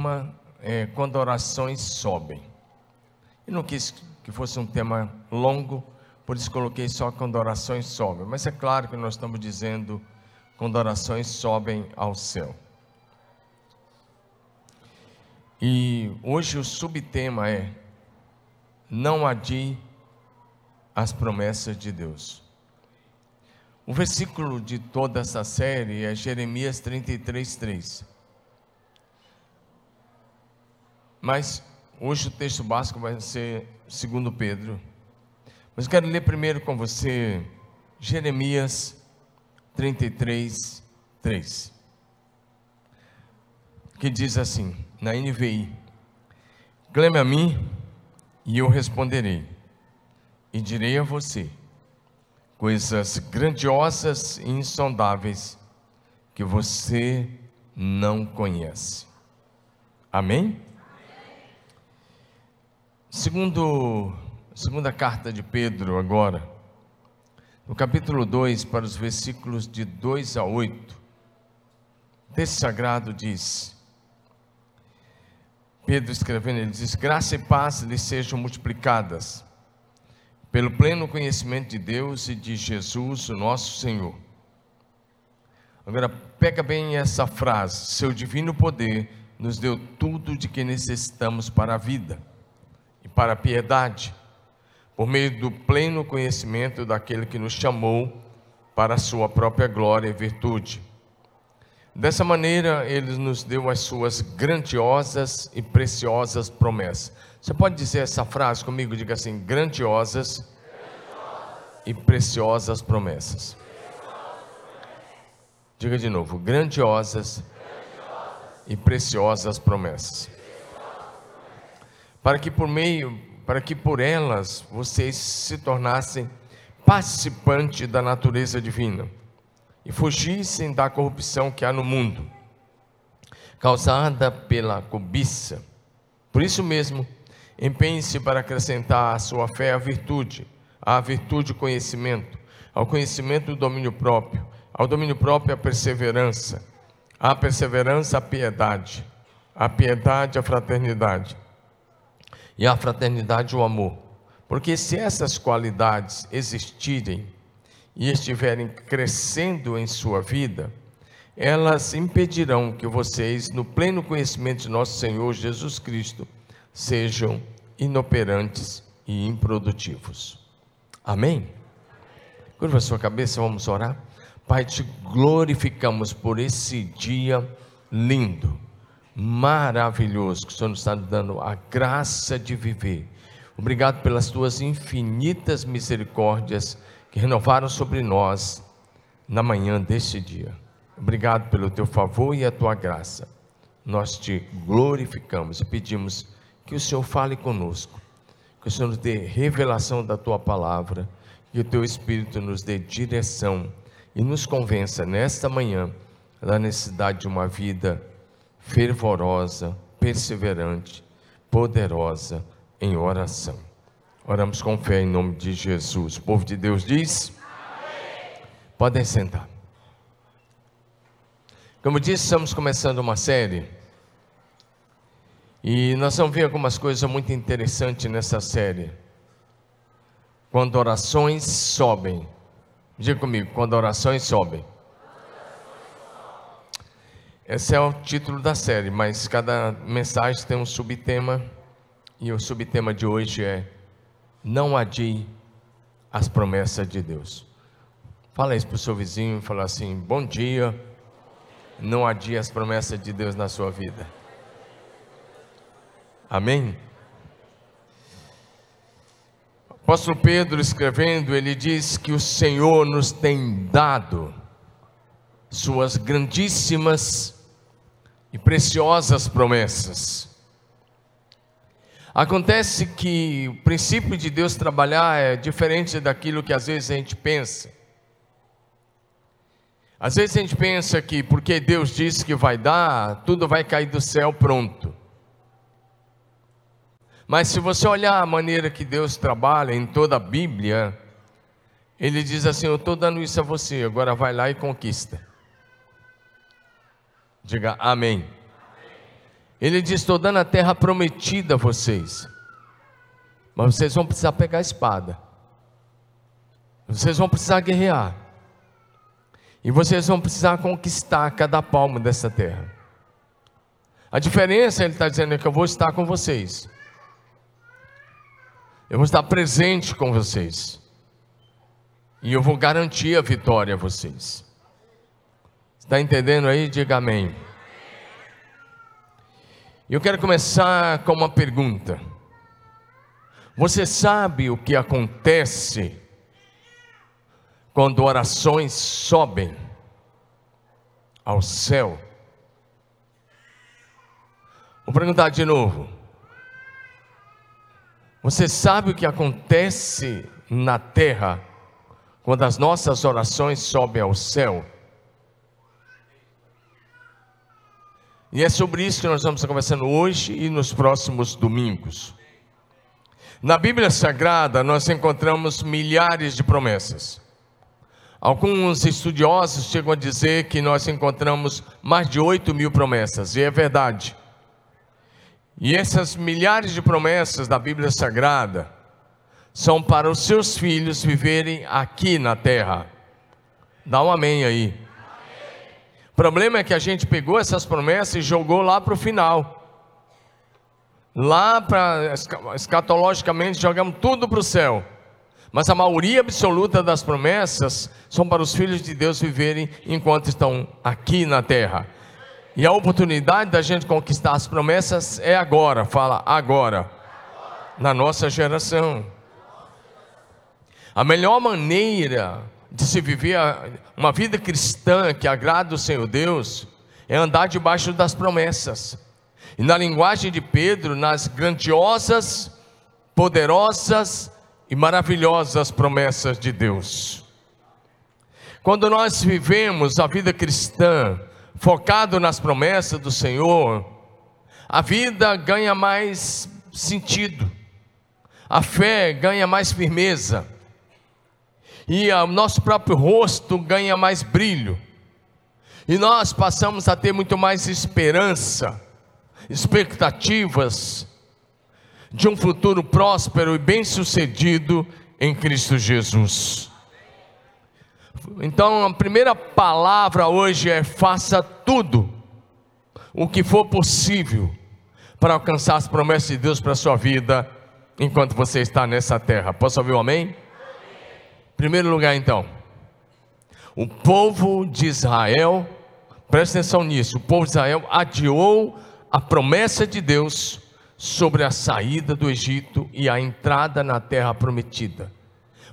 tema é quando orações sobem. Eu não quis que fosse um tema longo, por isso coloquei só quando orações sobem. Mas é claro que nós estamos dizendo quando orações sobem ao céu. E hoje o subtema é não adie as promessas de Deus. O versículo de toda essa série é Jeremias 33, 3. Mas hoje o texto básico vai ser segundo Pedro. Mas quero ler primeiro com você Jeremias 33, 3. Que diz assim, na NVI: Clame a mim e eu responderei, e direi a você coisas grandiosas e insondáveis que você não conhece. Amém? Segundo, segunda carta de Pedro, agora, no capítulo 2, para os versículos de 2 a 8, o texto sagrado diz: Pedro escrevendo, ele diz: Graça e paz lhe sejam multiplicadas, pelo pleno conhecimento de Deus e de Jesus, o nosso Senhor. Agora, pega bem essa frase: Seu divino poder nos deu tudo de que necessitamos para a vida para a piedade, por meio do pleno conhecimento daquele que nos chamou para a sua própria glória e virtude. Dessa maneira, ele nos deu as suas grandiosas e preciosas promessas. Você pode dizer essa frase comigo? Diga assim: grandiosas, grandiosas. e preciosas promessas. Diga de novo: grandiosas, grandiosas. e preciosas promessas para que por meio, para que por elas vocês se tornassem participantes da natureza divina e fugissem da corrupção que há no mundo, causada pela cobiça. Por isso mesmo, empenhe-se para acrescentar à sua fé a virtude, à virtude o conhecimento, ao conhecimento o domínio próprio, ao domínio próprio a perseverança, à perseverança a piedade, à piedade a fraternidade e a fraternidade e o amor. Porque se essas qualidades existirem e estiverem crescendo em sua vida, elas impedirão que vocês, no pleno conhecimento de nosso Senhor Jesus Cristo, sejam inoperantes e improdutivos. Amém? Curva a sua cabeça, vamos orar. Pai, te glorificamos por esse dia lindo maravilhoso que o Senhor nos está dando a graça de viver. Obrigado pelas tuas infinitas misericórdias que renovaram sobre nós na manhã deste dia. Obrigado pelo teu favor e a tua graça. Nós te glorificamos e pedimos que o Senhor fale conosco, que o Senhor nos dê revelação da tua palavra, que o teu Espírito nos dê direção e nos convença nesta manhã da necessidade de uma vida fervorosa, perseverante, poderosa em oração. Oramos com fé em nome de Jesus. O povo de Deus diz: Amém. Podem sentar. Como disse, estamos começando uma série. E nós vamos ver algumas coisas muito interessantes nessa série. Quando orações sobem. Diga comigo, quando orações sobem. Esse é o título da série, mas cada mensagem tem um subtema e o subtema de hoje é Não adie as promessas de Deus. Fala isso para o seu vizinho, fala assim: Bom dia, não adie as promessas de Deus na sua vida. Amém? Apóstolo Pedro escrevendo, ele diz que o Senhor nos tem dado suas grandíssimas e preciosas promessas. Acontece que o princípio de Deus trabalhar é diferente daquilo que às vezes a gente pensa. Às vezes a gente pensa que porque Deus disse que vai dar, tudo vai cair do céu pronto. Mas se você olhar a maneira que Deus trabalha em toda a Bíblia, Ele diz assim: Eu estou dando isso a você, agora vai lá e conquista. Diga amém. Ele diz: Estou dando a terra prometida a vocês, mas vocês vão precisar pegar a espada, vocês vão precisar guerrear, e vocês vão precisar conquistar cada palmo dessa terra. A diferença, ele está dizendo, é que eu vou estar com vocês, eu vou estar presente com vocês, e eu vou garantir a vitória a vocês. Está entendendo aí? Diga amém. Eu quero começar com uma pergunta. Você sabe o que acontece quando orações sobem ao céu? Vou perguntar de novo. Você sabe o que acontece na terra quando as nossas orações sobem ao céu? E é sobre isso que nós vamos conversando hoje e nos próximos domingos. Na Bíblia Sagrada, nós encontramos milhares de promessas. Alguns estudiosos chegam a dizer que nós encontramos mais de 8 mil promessas, e é verdade. E essas milhares de promessas da Bíblia Sagrada são para os seus filhos viverem aqui na terra. Dá um amém aí problema é que a gente pegou essas promessas e jogou lá para o final. Lá para escatologicamente jogamos tudo para o céu. Mas a maioria absoluta das promessas são para os filhos de Deus viverem enquanto estão aqui na terra. E a oportunidade da gente conquistar as promessas é agora, fala agora, na nossa geração. A melhor maneira de se viver uma vida cristã que agrada o Senhor Deus é andar debaixo das promessas. E na linguagem de Pedro, nas grandiosas, poderosas e maravilhosas promessas de Deus. Quando nós vivemos a vida cristã focado nas promessas do Senhor, a vida ganha mais sentido, a fé ganha mais firmeza e o nosso próprio rosto ganha mais brilho, e nós passamos a ter muito mais esperança, expectativas de um futuro próspero e bem-sucedido em Cristo Jesus. Então, a primeira palavra hoje é: faça tudo o que for possível para alcançar as promessas de Deus para a sua vida enquanto você está nessa terra. Posso ouvir um amém? Primeiro lugar, então, o povo de Israel, presta atenção nisso, o povo de Israel adiou a promessa de Deus sobre a saída do Egito e a entrada na terra prometida.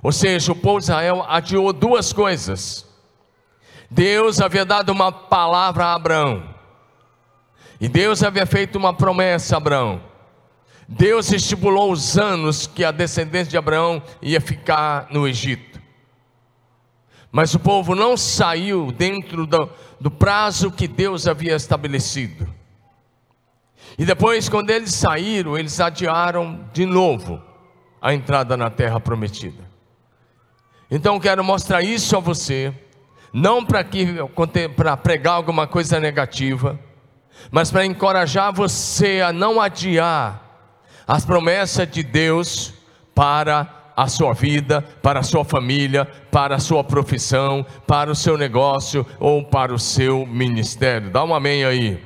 Ou seja, o povo de Israel adiou duas coisas. Deus havia dado uma palavra a Abraão, e Deus havia feito uma promessa a Abraão. Deus estipulou os anos que a descendência de Abraão ia ficar no Egito. Mas o povo não saiu dentro do, do prazo que Deus havia estabelecido. E depois, quando eles saíram, eles adiaram de novo a entrada na terra prometida. Então, quero mostrar isso a você, não para pregar alguma coisa negativa, mas para encorajar você a não adiar as promessas de Deus para a sua vida, para a sua família, para a sua profissão, para o seu negócio ou para o seu ministério. Dá um amém aí.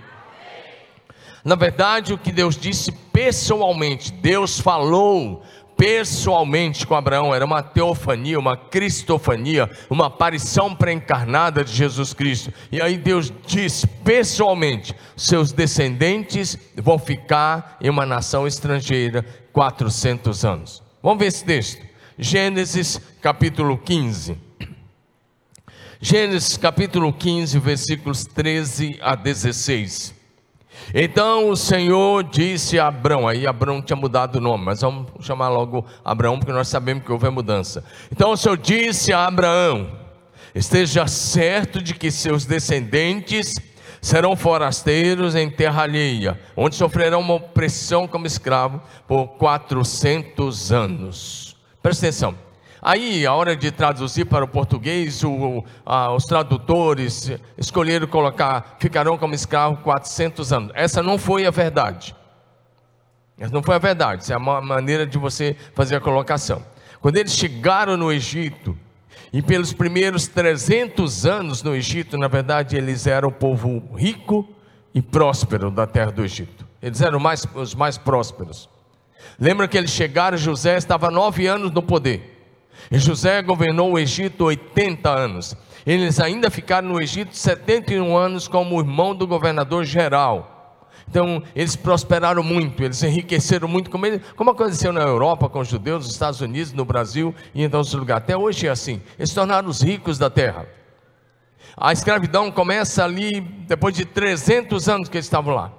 Na verdade, o que Deus disse pessoalmente, Deus falou pessoalmente com Abraão, era uma teofania, uma cristofania, uma aparição pré-encarnada de Jesus Cristo. E aí Deus disse pessoalmente: seus descendentes vão ficar em uma nação estrangeira 400 anos. Vamos ver esse texto. Gênesis capítulo 15. Gênesis capítulo 15, versículos 13 a 16. Então o Senhor disse a Abraão, aí Abraão tinha mudado o nome, mas vamos chamar logo Abraão, porque nós sabemos que houve a mudança. Então o Senhor disse a Abraão: Esteja certo de que seus descendentes serão forasteiros em terra alheia, onde sofrerão uma opressão como escravo por 400 anos. Presta atenção. Aí, a hora de traduzir para o português, o, a, os tradutores escolheram colocar, ficarão como escravos 400 anos. Essa não foi a verdade. Essa não foi a verdade, essa é a maneira de você fazer a colocação. Quando eles chegaram no Egito, e pelos primeiros 300 anos no Egito, na verdade, eles eram o povo rico e próspero da terra do Egito. Eles eram mais, os mais prósperos. Lembra que eles chegaram, José estava nove anos no poder. E José governou o Egito 80 anos. Eles ainda ficaram no Egito 71 anos como irmão do governador geral. Então, eles prosperaram muito, eles enriqueceram muito, como, ele, como aconteceu na Europa com os judeus, nos Estados Unidos, no Brasil e em outros lugares. Até hoje é assim. Eles se tornaram os ricos da terra. A escravidão começa ali depois de 300 anos que eles estavam lá,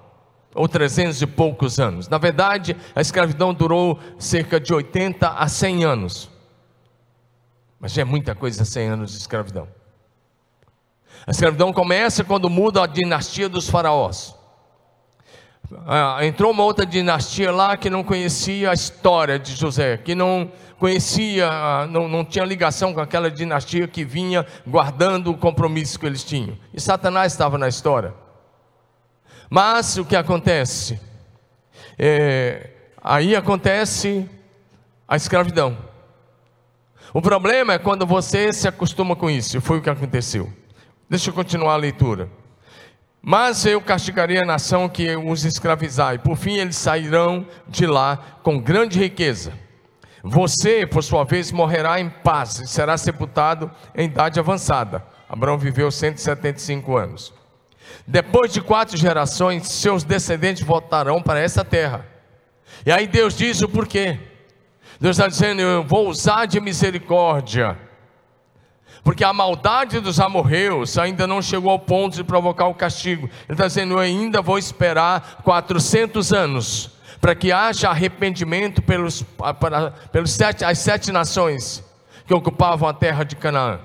ou 300 e poucos anos. Na verdade, a escravidão durou cerca de 80 a 100 anos. Mas já é muita coisa 100 anos de escravidão. A escravidão começa quando muda a dinastia dos faraós. Ah, entrou uma outra dinastia lá que não conhecia a história de José, que não conhecia, ah, não, não tinha ligação com aquela dinastia que vinha guardando o compromisso que eles tinham. E Satanás estava na história. Mas o que acontece? É, aí acontece a escravidão. O problema é quando você se acostuma com isso, foi o que aconteceu. Deixa eu continuar a leitura. Mas eu castigarei a nação que os escravizar, e por fim eles sairão de lá com grande riqueza. Você, por sua vez, morrerá em paz e será sepultado em idade avançada. Abraão viveu 175 anos. Depois de quatro gerações, seus descendentes voltarão para essa terra. E aí Deus diz o porquê. Deus está dizendo: Eu vou usar de misericórdia, porque a maldade dos amorreus ainda não chegou ao ponto de provocar o castigo. Ele está dizendo: Eu ainda vou esperar 400 anos para que haja arrependimento pelos, para, pelos sete, as sete nações que ocupavam a terra de Canaã.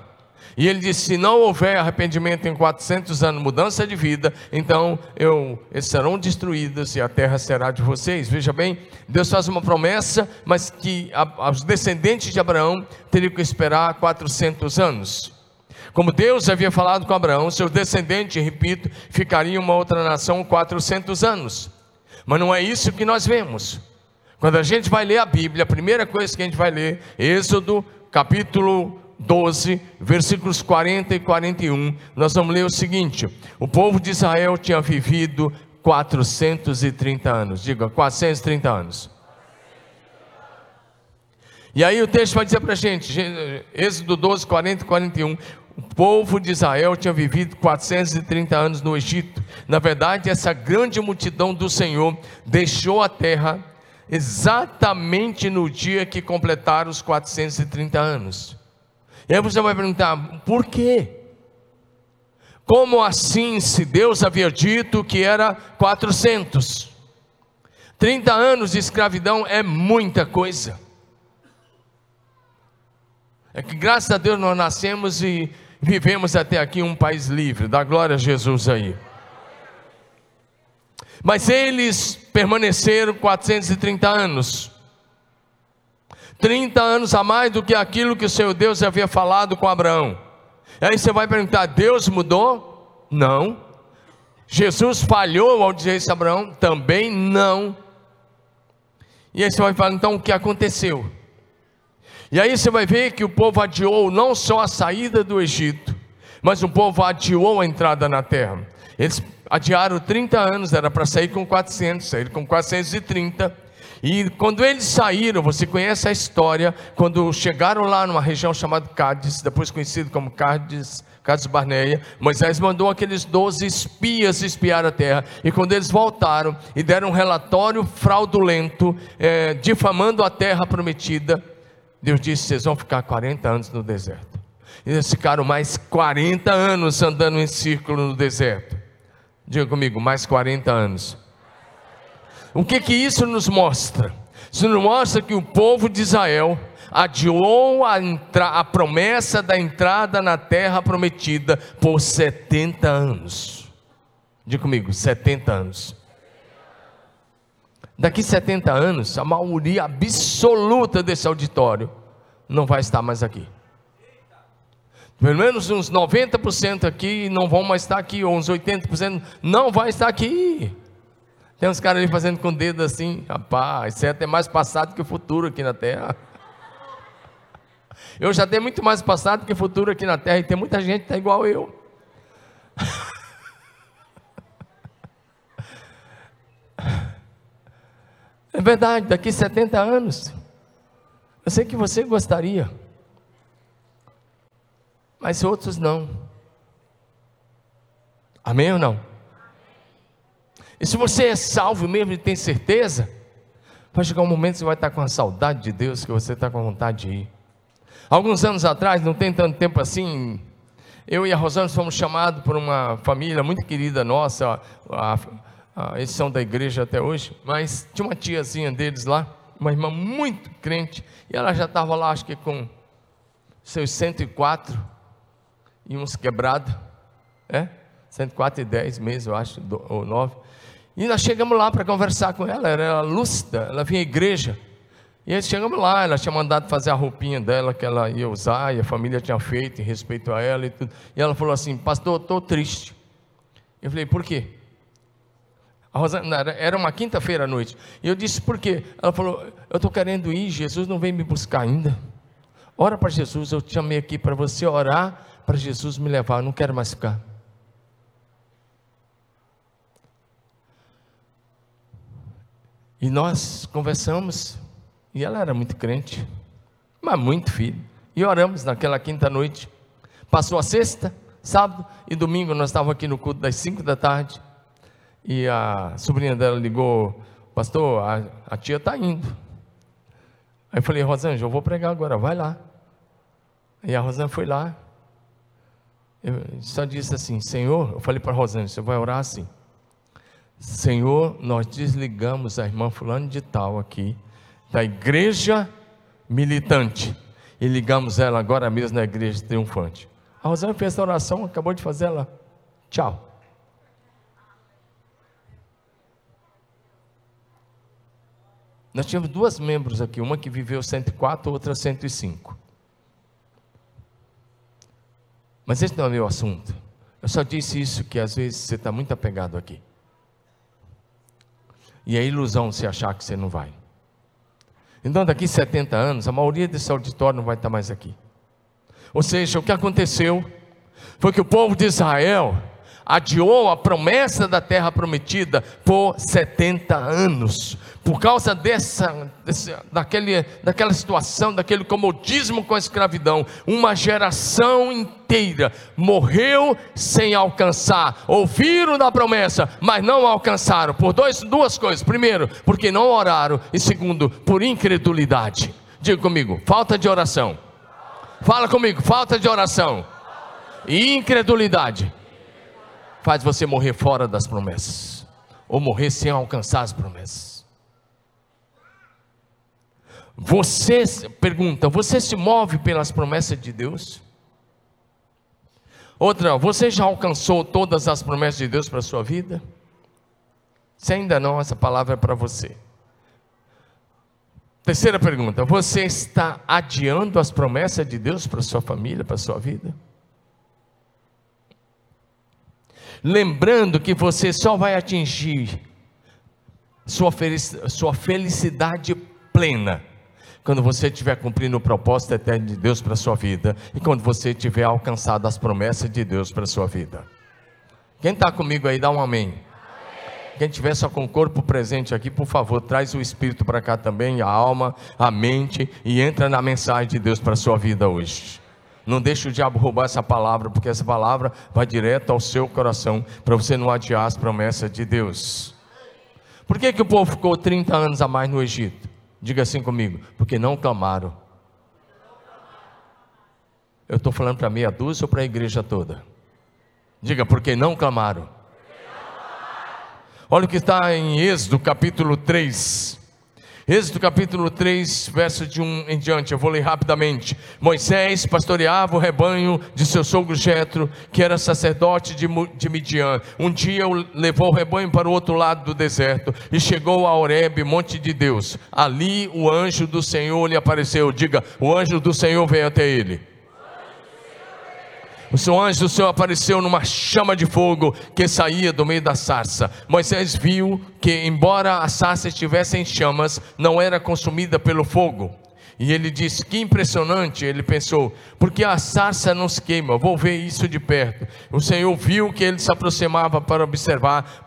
E ele disse: se não houver arrependimento em 400 anos, mudança de vida, então eu, eles serão destruídos e a terra será de vocês. Veja bem, Deus faz uma promessa, mas que a, os descendentes de Abraão teriam que esperar 400 anos. Como Deus havia falado com Abraão, seus descendentes, repito, ficariam uma outra nação 400 anos. Mas não é isso que nós vemos. Quando a gente vai ler a Bíblia, a primeira coisa que a gente vai ler, Êxodo, capítulo 12, versículos 40 e 41, nós vamos ler o seguinte: O povo de Israel tinha vivido 430 anos, diga 430 anos. E aí o texto vai dizer para a gente, Êxodo 12, 40 e 41, o povo de Israel tinha vivido 430 anos no Egito. Na verdade, essa grande multidão do Senhor deixou a terra exatamente no dia que completaram os 430 anos. E aí você vai perguntar: por quê? Como assim, se Deus havia dito que era 400? 30 anos de escravidão é muita coisa. É que graças a Deus nós nascemos e vivemos até aqui um país livre. Dá glória a Jesus aí. Mas eles permaneceram 430 anos. 30 anos a mais do que aquilo que o Senhor Deus havia falado com Abraão. Aí você vai perguntar: Deus mudou? Não. Jesus falhou ao dizer isso a Abraão? Também não. E aí você vai falar: então o que aconteceu? E aí você vai ver que o povo adiou não só a saída do Egito, mas o povo adiou a entrada na terra. Eles adiaram 30 anos, era para sair com 400, saíram com 430 e quando eles saíram, você conhece a história, quando chegaram lá numa região chamada Cádiz, depois conhecido como Cádiz, Cádiz Barneia, Moisés mandou aqueles doze espias espiar a terra. E quando eles voltaram e deram um relatório fraudulento, é, difamando a terra prometida, Deus disse: vocês vão ficar 40 anos no deserto. E eles ficaram mais 40 anos andando em círculo no deserto. Diga comigo, mais 40 anos. O que que isso nos mostra? Isso nos mostra que o povo de Israel adiou a, a promessa da entrada na terra prometida por 70 anos. Diga comigo, 70 anos. Daqui 70 anos, a maioria absoluta desse auditório não vai estar mais aqui. Pelo menos uns 90% aqui não vão mais estar aqui, ou uns 80% não vai estar aqui. Tem uns caras ali fazendo com o dedo assim, rapaz, isso é até mais passado que o futuro aqui na Terra. Eu já tenho muito mais passado que futuro aqui na Terra, e tem muita gente que está igual eu. É verdade, daqui 70 anos, eu sei que você gostaria, mas outros não. Amém ou não? E se você é salvo mesmo e tem certeza, vai chegar um momento que você vai estar com a saudade de Deus, que você está com vontade de ir. Alguns anos atrás, não tem tanto tempo assim, eu e a Rosana fomos chamados por uma família muito querida nossa, a, a, eles são da igreja até hoje, mas tinha uma tiazinha deles lá, uma irmã muito crente, e ela já estava lá, acho que com seus 104 e uns quebrados, é? 104 e 10 meses, eu acho, ou 9. E nós chegamos lá para conversar com ela, ela era lúcida, ela vinha à igreja. E aí chegamos lá, ela tinha mandado fazer a roupinha dela que ela ia usar, e a família tinha feito em respeito a ela e tudo. E ela falou assim: Pastor, estou triste. Eu falei: Por quê? A Rosana, era uma quinta-feira à noite. E eu disse: Por quê? Ela falou: Eu estou querendo ir, Jesus não vem me buscar ainda. Ora para Jesus, eu te chamei aqui para você orar, para Jesus me levar, eu não quero mais ficar. E nós conversamos, e ela era muito crente, mas muito filho. E oramos naquela quinta noite. Passou a sexta, sábado e domingo, nós estávamos aqui no culto das cinco da tarde. E a sobrinha dela ligou, pastor, a, a tia está indo. Aí eu falei, Rosângela, eu vou pregar agora, vai lá. E a Rosângela foi lá. Eu só disse assim, Senhor, eu falei para a Rosângela, você vai orar assim. Senhor, nós desligamos a irmã fulano de tal aqui, da igreja militante, e ligamos ela agora mesmo na igreja triunfante. A Rosana fez a oração, acabou de fazer ela. Tchau. Nós tínhamos duas membros aqui, uma que viveu 104, outra 105. Mas esse não é meu assunto. Eu só disse isso que às vezes você está muito apegado aqui. E é ilusão se achar que você não vai. Então, daqui 70 anos, a maioria desse auditório não vai estar mais aqui. Ou seja, o que aconteceu foi que o povo de Israel adiou a promessa da terra prometida por 70 anos, por causa dessa, dessa daquele, daquela situação, daquele comodismo com a escravidão, uma geração inteira morreu sem alcançar, ouviram da promessa, mas não alcançaram, por dois, duas coisas: primeiro, porque não oraram, e segundo, por incredulidade. Diga comigo, falta de oração. Fala comigo, falta de oração. E incredulidade faz você morrer fora das promessas, ou morrer sem alcançar as promessas. Você pergunta, você se move pelas promessas de Deus? Outra, você já alcançou todas as promessas de Deus para a sua vida? Se ainda não, essa palavra é para você. Terceira pergunta: você está adiando as promessas de Deus para sua família, para sua vida? Lembrando que você só vai atingir sua felicidade plena quando você estiver cumprindo o propósito eterno de Deus para a sua vida e quando você tiver alcançado as promessas de Deus para a sua vida. Quem está comigo aí, dá um amém. Quem tiver só com o corpo presente aqui, por favor, traz o espírito para cá também, a alma, a mente e entra na mensagem de Deus para a sua vida hoje. Não deixe o diabo roubar essa palavra, porque essa palavra vai direto ao seu coração, para você não adiar as promessas de Deus. Por que, que o povo ficou 30 anos a mais no Egito? Diga assim comigo, porque não clamaram. Eu estou falando para meia dúzia ou para a igreja toda? Diga, porque não clamaram. Olha o que está em Êxodo capítulo 3. Êxodo capítulo 3, verso de 1 em diante, eu vou ler rapidamente. Moisés pastoreava o rebanho de seu sogro Jetro, que era sacerdote de, Midian. Um dia levou o rebanho para o outro lado do deserto e chegou a Horebe, monte de Deus. Ali o anjo do Senhor lhe apareceu. Diga, o anjo do Senhor veio até ele. O seu anjo do Senhor apareceu numa chama de fogo que saía do meio da sarça. Moisés viu que, embora a sarça estivesse em chamas, não era consumida pelo fogo. E ele disse: Que impressionante! Ele pensou: Porque a sarça não se queima? Vou ver isso de perto. O Senhor viu que ele se aproximava para observar.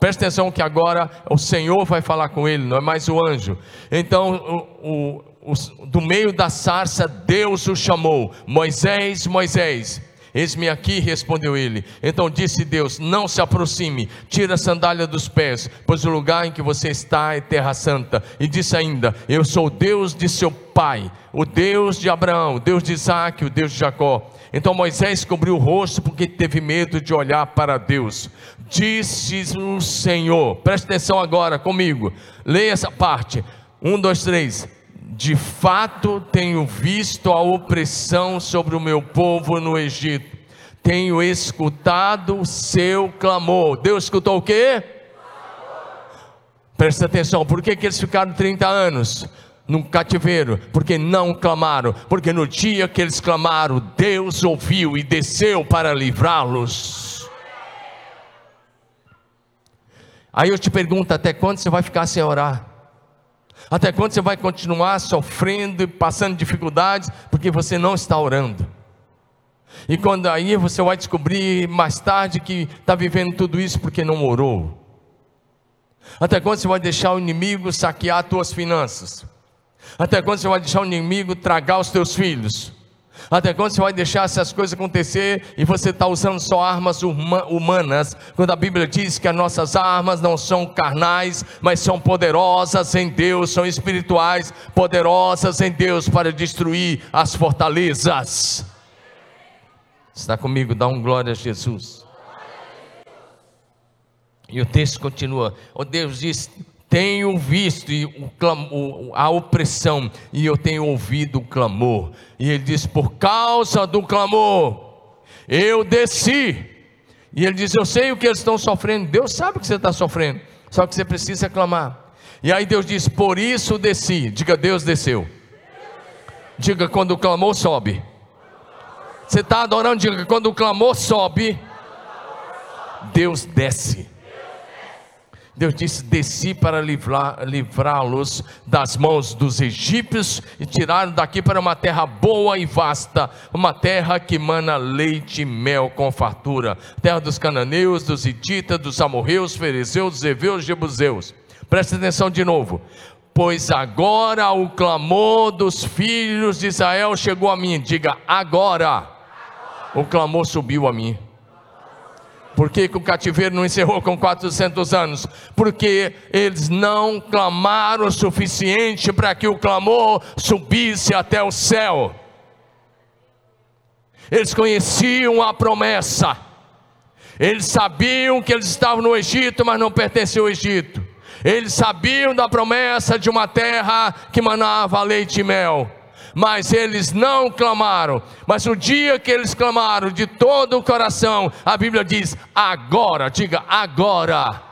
Presta atenção que agora o Senhor vai falar com ele, não é mais o anjo. Então, o, o, do meio da sarça, Deus o chamou: Moisés, Moisés. Eis-me aqui, respondeu ele. Então disse Deus: Não se aproxime, tira a sandália dos pés, pois o lugar em que você está é terra santa. E disse ainda: Eu sou o Deus de seu pai, o Deus de Abraão, o Deus de Isaac, o Deus de Jacó. Então Moisés cobriu o rosto porque teve medo de olhar para Deus. Disse o Senhor, preste atenção agora comigo, leia essa parte. Um, dois, três de fato tenho visto a opressão sobre o meu povo no Egito, tenho escutado o seu clamor. Deus escutou o quê? Presta atenção, por que, que eles ficaram 30 anos? no cativeiro, porque não clamaram, porque no dia que eles clamaram, Deus ouviu e desceu para livrá-los. Aí eu te pergunto: até quando você vai ficar sem orar? Até quando você vai continuar sofrendo e passando dificuldades porque você não está orando? E quando aí você vai descobrir mais tarde que está vivendo tudo isso porque não orou. Até quando você vai deixar o inimigo saquear as tuas finanças? Até quando você vai deixar o inimigo tragar os teus filhos? Até quando você vai deixar essas coisas acontecer e você está usando só armas humanas, quando a Bíblia diz que as nossas armas não são carnais, mas são poderosas em Deus, são espirituais, poderosas em Deus para destruir as fortalezas. Está comigo? Dá um glória a Jesus. E o texto continua. O Deus diz: tenho visto a opressão e eu tenho ouvido o clamor. E ele diz: Por causa do clamor, eu desci. E ele diz: Eu sei o que eles estão sofrendo. Deus sabe o que você está sofrendo, só que você precisa clamar. E aí Deus diz: Por isso desci. Diga: Deus desceu. Diga: Quando o clamor sobe. Você está adorando? Diga: Quando o clamor sobe, Deus desce. Deus disse: Desci para livrá-los das mãos dos egípcios e tiraram daqui para uma terra boa e vasta, uma terra que mana leite e mel com fartura, terra dos cananeus, dos hititas, dos amorreus, ferezeus, zeveus, jebuseus. Presta atenção de novo. Pois agora o clamor dos filhos de Israel chegou a mim. Diga, agora. agora. O clamor subiu a mim. Por que, que, o cativeiro não encerrou com 400 anos? Porque eles não clamaram o suficiente para que o clamor subisse até o céu. Eles conheciam a promessa, eles sabiam que eles estavam no Egito, mas não pertenciam ao Egito. Eles sabiam da promessa de uma terra que manava leite e mel mas eles não clamaram. Mas o dia que eles clamaram de todo o coração, a Bíblia diz: agora, diga agora,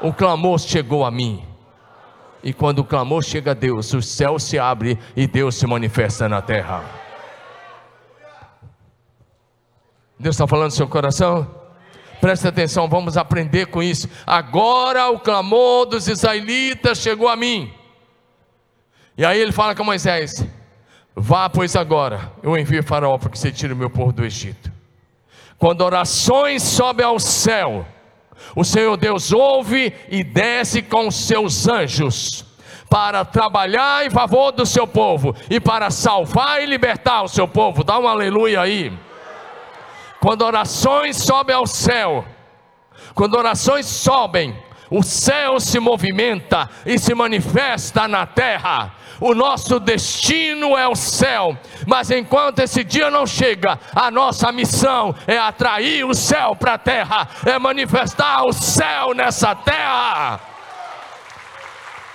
o clamor chegou a mim. E quando o clamor chega a Deus, o céu se abre e Deus se manifesta na terra. Deus está falando no seu coração? Preste atenção, vamos aprender com isso. Agora o clamor dos israelitas chegou a mim. E aí ele fala com Moisés: Vá, pois agora, eu envio Faraó para que você tire o meu povo do Egito. Quando orações sobem ao céu, o Senhor Deus ouve e desce com seus anjos para trabalhar em favor do seu povo e para salvar e libertar o seu povo. Dá um aleluia aí. Quando orações sobem ao céu, quando orações sobem, o céu se movimenta e se manifesta na terra. O nosso destino é o céu, mas enquanto esse dia não chega, a nossa missão é atrair o céu para a terra, é manifestar o céu nessa terra.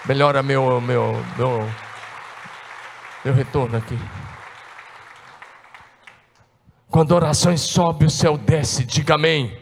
Melhora meu, meu, meu, meu retorno aqui. Quando orações sobe, o céu desce, diga amém.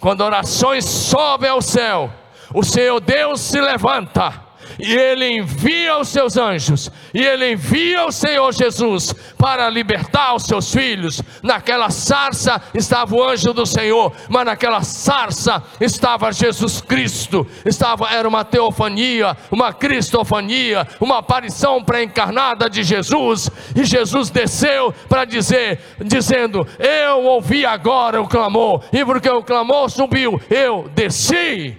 Quando orações sobem ao céu, o Senhor Deus se levanta e ele envia os seus anjos, e ele envia o Senhor Jesus para libertar os seus filhos. Naquela sarça estava o anjo do Senhor, mas naquela sarça estava Jesus Cristo. Estava era uma teofania, uma cristofania, uma aparição pré-encarnada de Jesus, e Jesus desceu para dizer, dizendo: "Eu ouvi agora o clamor, e porque o clamor subiu, eu desci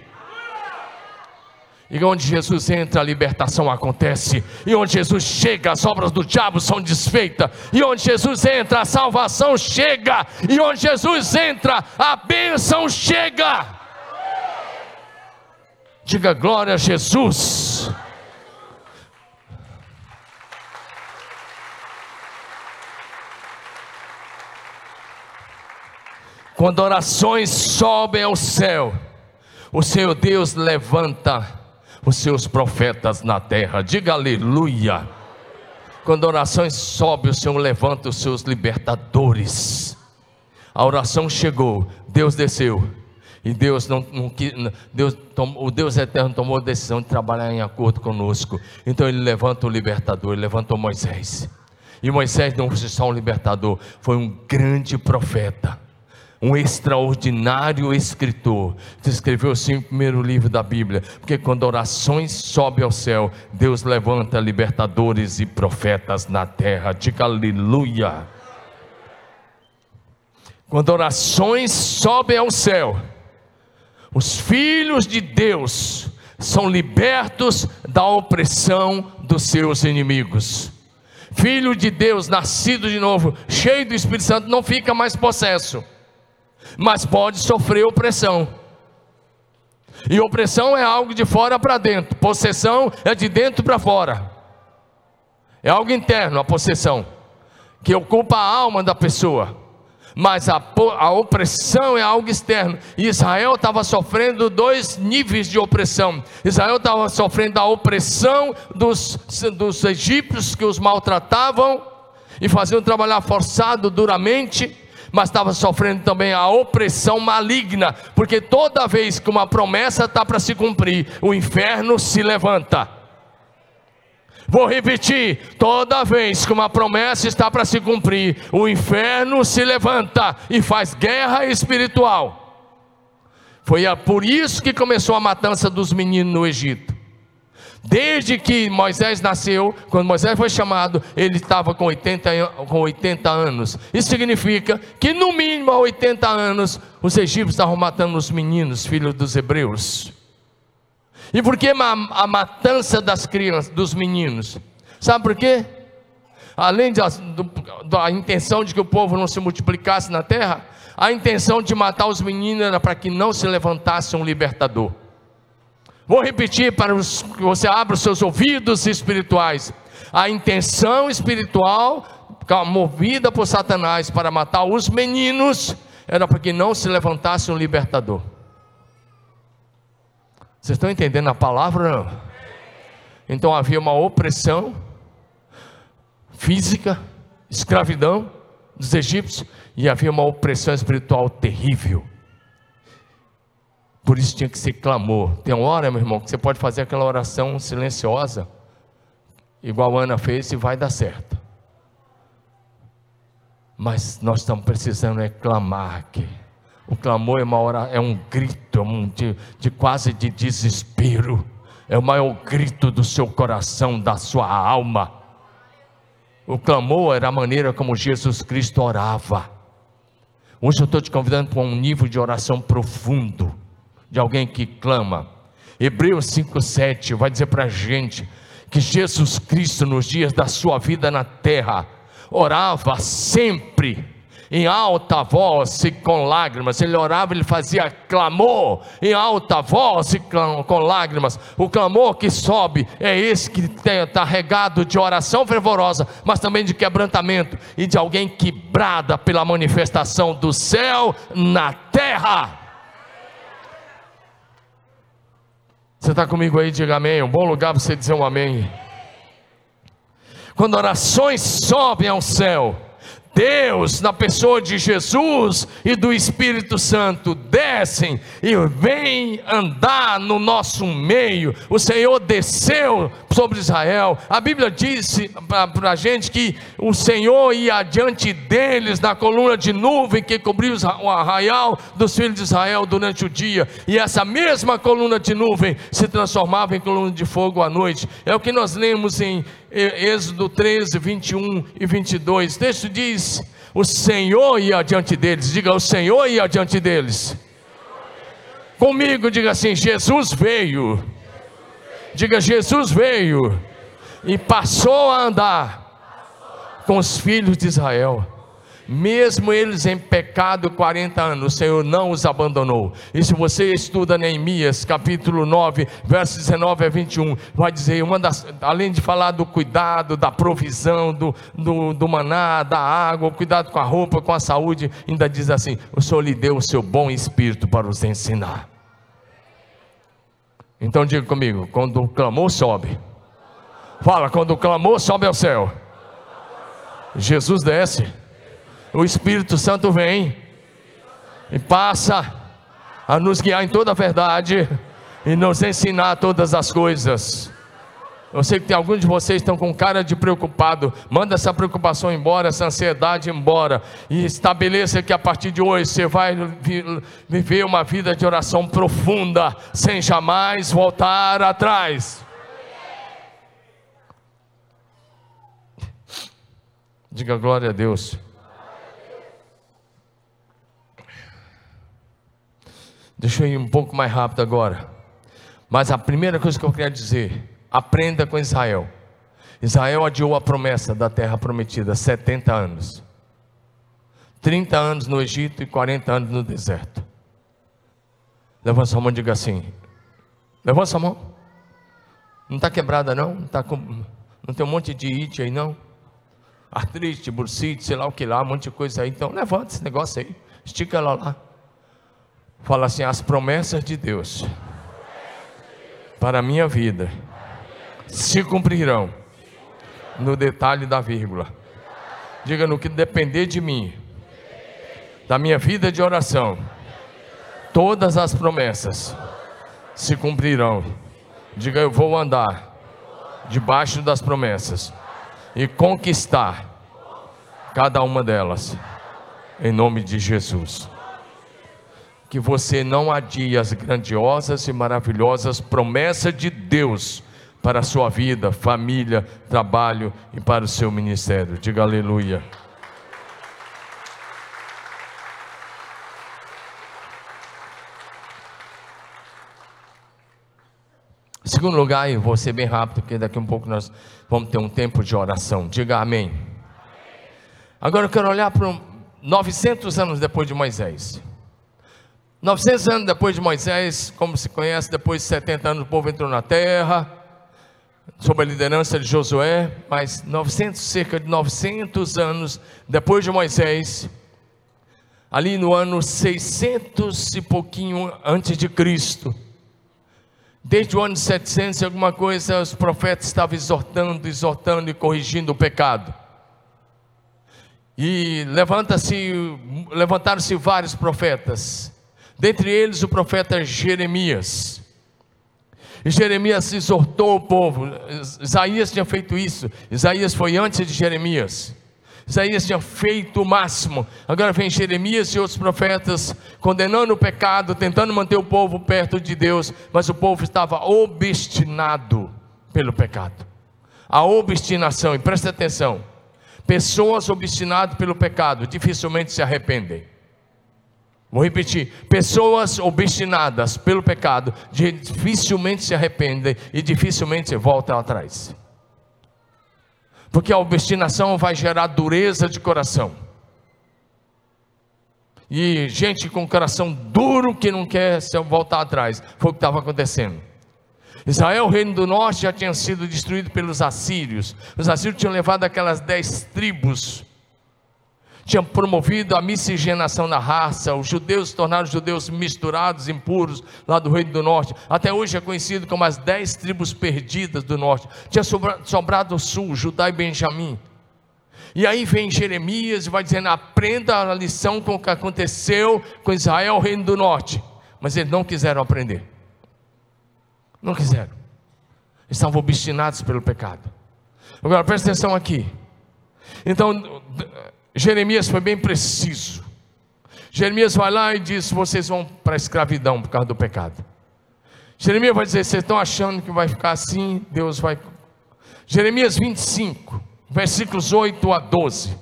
e onde Jesus entra, a libertação acontece. E onde Jesus chega, as obras do diabo são desfeitas. E onde Jesus entra, a salvação chega. E onde Jesus entra, a bênção chega. Diga glória a Jesus. Quando orações sobem ao céu, o Senhor Deus levanta os seus profetas na terra. Diga aleluia. Quando a oração sobe, o Senhor levanta os seus libertadores. A oração chegou, Deus desceu. E Deus não, não Deus o Deus eterno tomou a decisão de trabalhar em acordo conosco. Então ele levanta o libertador, ele levantou Moisés. E Moisés não foi só um libertador, foi um grande profeta um extraordinário escritor, que escreveu assim o primeiro livro da Bíblia, porque quando orações sobem ao céu, Deus levanta libertadores e profetas na terra. Diga aleluia. Quando orações sobem ao céu, os filhos de Deus são libertos da opressão dos seus inimigos. Filho de Deus, nascido de novo, cheio do Espírito Santo, não fica mais possesso mas pode sofrer opressão. E opressão é algo de fora para dentro, possessão é de dentro para fora. É algo interno, a possessão, que ocupa a alma da pessoa. Mas a, a opressão é algo externo. E Israel estava sofrendo dois níveis de opressão. Israel estava sofrendo a opressão dos, dos egípcios que os maltratavam e faziam trabalhar forçado duramente mas estava sofrendo também a opressão maligna, porque toda vez que uma promessa está para se cumprir, o inferno se levanta. Vou repetir: toda vez que uma promessa está para se cumprir, o inferno se levanta e faz guerra espiritual. Foi por isso que começou a matança dos meninos no Egito. Desde que Moisés nasceu, quando Moisés foi chamado, ele estava com 80, com 80 anos. Isso significa que, no mínimo, há 80 anos, os egípcios estavam matando os meninos, filhos dos hebreus. E por que a matança das crianças, dos meninos? Sabe por quê? Além da, da intenção de que o povo não se multiplicasse na terra, a intenção de matar os meninos era para que não se levantasse um libertador. Vou repetir para que você abra os seus ouvidos espirituais. A intenção espiritual movida por Satanás para matar os meninos era para que não se levantasse um libertador. Vocês estão entendendo a palavra? Não? Então havia uma opressão física, escravidão dos egípcios, e havia uma opressão espiritual terrível. Por isso tinha que ser clamor. Tem uma hora, meu irmão, que você pode fazer aquela oração silenciosa, igual a Ana fez, e vai dar certo. Mas nós estamos precisando é clamar aqui. O clamor é uma hora, é um grito, é um de, de quase de desespero. É o maior grito do seu coração, da sua alma. O clamor era a maneira como Jesus Cristo orava. Hoje eu estou te convidando para um nível de oração profundo de alguém que clama. Hebreus 5,7 vai dizer para a gente que Jesus Cristo, nos dias da sua vida na terra, orava sempre em alta voz e com lágrimas. Ele orava, ele fazia clamor em alta voz e com lágrimas. O clamor que sobe é esse que está regado de oração fervorosa, mas também de quebrantamento e de alguém que brada pela manifestação do céu na terra. Você está comigo aí? Diga amém. Um bom lugar para você dizer um amém. Quando orações sobem ao céu, Deus, na pessoa de Jesus e do Espírito Santo, descem e vêm andar no nosso meio. O Senhor desceu sobre Israel. A Bíblia disse para a gente que o Senhor ia adiante deles na coluna de nuvem que cobriu o arraial dos filhos de Israel durante o dia, e essa mesma coluna de nuvem se transformava em coluna de fogo à noite. É o que nós lemos em Êxodo 13, 21 e 22. O texto diz: O Senhor ia adiante deles. Diga, o Senhor ia adiante deles. Comigo, diga assim: Jesus veio Diga: Jesus veio e passou a andar com os filhos de Israel. Mesmo eles em pecado 40 anos, o Senhor não os abandonou. E se você estuda Neemias, capítulo 9, versos 19 a 21, vai dizer, uma das, além de falar do cuidado, da provisão, do, do, do maná, da água, cuidado com a roupa, com a saúde, ainda diz assim: o Senhor lhe deu o seu bom espírito para os ensinar. Então diga comigo: quando o clamor sobe, fala, quando o clamor sobe ao céu, Jesus desce, o Espírito Santo vem e passa a nos guiar em toda a verdade e nos ensinar todas as coisas. Eu sei que tem alguns de vocês que estão com cara de preocupado. Manda essa preocupação embora, essa ansiedade embora. E estabeleça que a partir de hoje você vai viver uma vida de oração profunda, sem jamais voltar atrás. Diga glória a Deus. Deixa eu ir um pouco mais rápido agora. Mas a primeira coisa que eu queria dizer Aprenda com Israel. Israel adiou a promessa da terra prometida 70 anos. 30 anos no Egito e 40 anos no deserto. Levanta sua mão e diga assim: Levanta sua mão. Não está quebrada, não? Não, tá com... não tem um monte de it aí, não? Artrite, bursite, sei lá o que lá, um monte de coisa aí. Então, levanta esse negócio aí. Estica ela lá. Fala assim: As promessas de Deus para a minha vida se cumprirão no detalhe da vírgula. Diga no que depender de mim, da minha vida de oração, todas as promessas se cumprirão. Diga eu vou andar debaixo das promessas e conquistar cada uma delas, em nome de Jesus. Que você não adie as grandiosas e maravilhosas promessas de Deus para a sua vida, família, trabalho e para o seu ministério. Diga aleluia. Segundo lugar, e vou ser bem rápido, porque daqui a um pouco nós vamos ter um tempo de oração. Diga amém. Agora eu quero olhar para 900 anos depois de Moisés. 900 anos depois de Moisés, como se conhece, depois de 70 anos o povo entrou na terra sob a liderança de Josué, mas 900, cerca de 900 anos depois de Moisés, ali no ano 600 e pouquinho antes de Cristo, desde o ano 700 e alguma coisa, os profetas estavam exortando, exortando e corrigindo o pecado. E levanta-se, levantaram-se vários profetas, dentre eles o profeta Jeremias. E Jeremias exortou o povo. Isaías tinha feito isso. Isaías foi antes de Jeremias. Isaías tinha feito o máximo. Agora vem Jeremias e outros profetas condenando o pecado, tentando manter o povo perto de Deus, mas o povo estava obstinado pelo pecado. A obstinação, e preste atenção: pessoas obstinadas pelo pecado dificilmente se arrependem. Vou repetir: pessoas obstinadas pelo pecado dificilmente se arrependem e dificilmente voltam atrás. Porque a obstinação vai gerar dureza de coração. E gente com coração duro que não quer voltar atrás. Foi o que estava acontecendo. Israel, o reino do norte, já tinha sido destruído pelos assírios. Os assírios tinham levado aquelas dez tribos tinha promovido a miscigenação da raça, os judeus se tornaram judeus misturados, impuros, lá do Reino do Norte. Até hoje é conhecido como as dez tribos perdidas do Norte. Tinha sobrado o Sul, Judá e Benjamim. E aí vem Jeremias e vai dizendo: aprenda a lição com o que aconteceu com Israel, o Reino do Norte. Mas eles não quiseram aprender. Não quiseram. Estavam obstinados pelo pecado. Agora presta atenção aqui. Então, Jeremias foi bem preciso. Jeremias vai lá e diz: vocês vão para a escravidão por causa do pecado. Jeremias vai dizer: vocês estão achando que vai ficar assim? Deus vai. Jeremias 25, versículos 8 a 12.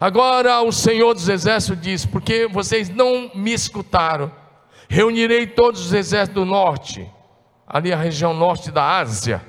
Agora o Senhor dos Exércitos diz: porque vocês não me escutaram, reunirei todos os exércitos do norte, ali a região norte da Ásia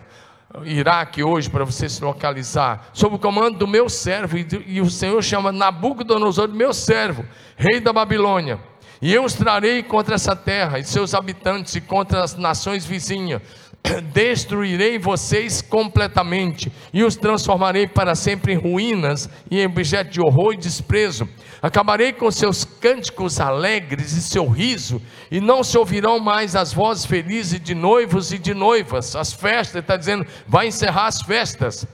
Iraque hoje, para você se localizar, sob o comando do meu servo, e, e o Senhor chama Nabucodonosor meu servo, rei da Babilônia. E eu os trarei contra essa terra e seus habitantes e contra as nações vizinhas. Destruirei vocês completamente e os transformarei para sempre em ruínas e em objeto de horror e desprezo Acabarei com seus cânticos alegres e seu riso, e não se ouvirão mais as vozes felizes de noivos e de noivas. As festas, está dizendo, vai encerrar as festas.